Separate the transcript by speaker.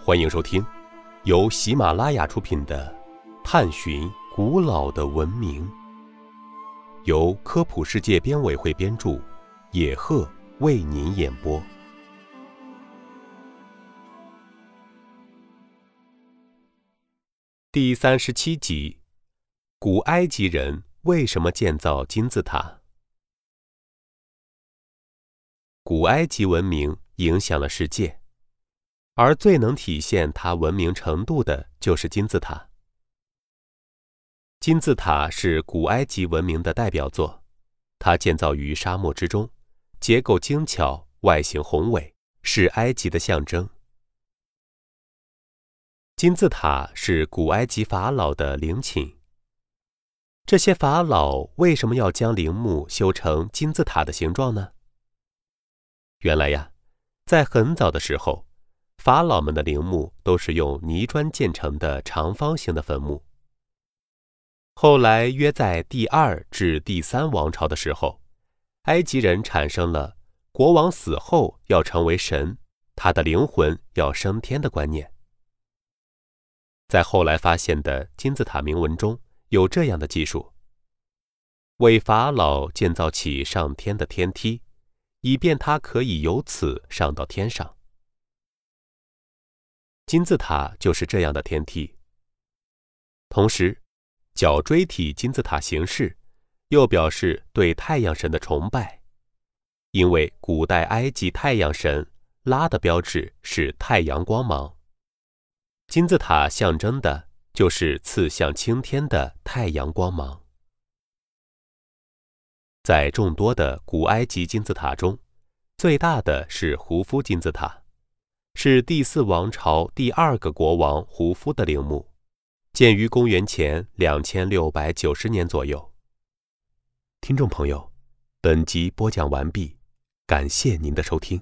Speaker 1: 欢迎收听由喜马拉雅出品的《探寻古老的文明》，由科普世界编委会编著，野鹤为您演播。第三十七集：古埃及人为什么建造金字塔？古埃及文明影响了世界，而最能体现它文明程度的就是金字塔。金字塔是古埃及文明的代表作，它建造于沙漠之中，结构精巧，外形宏伟，是埃及的象征。金字塔是古埃及法老的陵寝。这些法老为什么要将陵墓修成金字塔的形状呢？原来呀，在很早的时候，法老们的陵墓都是用泥砖建成的长方形的坟墓。后来约在第二至第三王朝的时候，埃及人产生了国王死后要成为神，他的灵魂要升天的观念。在后来发现的金字塔铭文中有这样的记述：为法老建造起上天的天梯，以便他可以由此上到天上。金字塔就是这样的天梯。同时，角锥体金字塔形式又表示对太阳神的崇拜，因为古代埃及太阳神拉的标志是太阳光芒。金字塔象征的就是刺向青天的太阳光芒。在众多的古埃及金字塔中，最大的是胡夫金字塔，是第四王朝第二个国王胡夫的陵墓，建于公元前两千六百九十年左右。听众朋友，本集播讲完毕，感谢您的收听。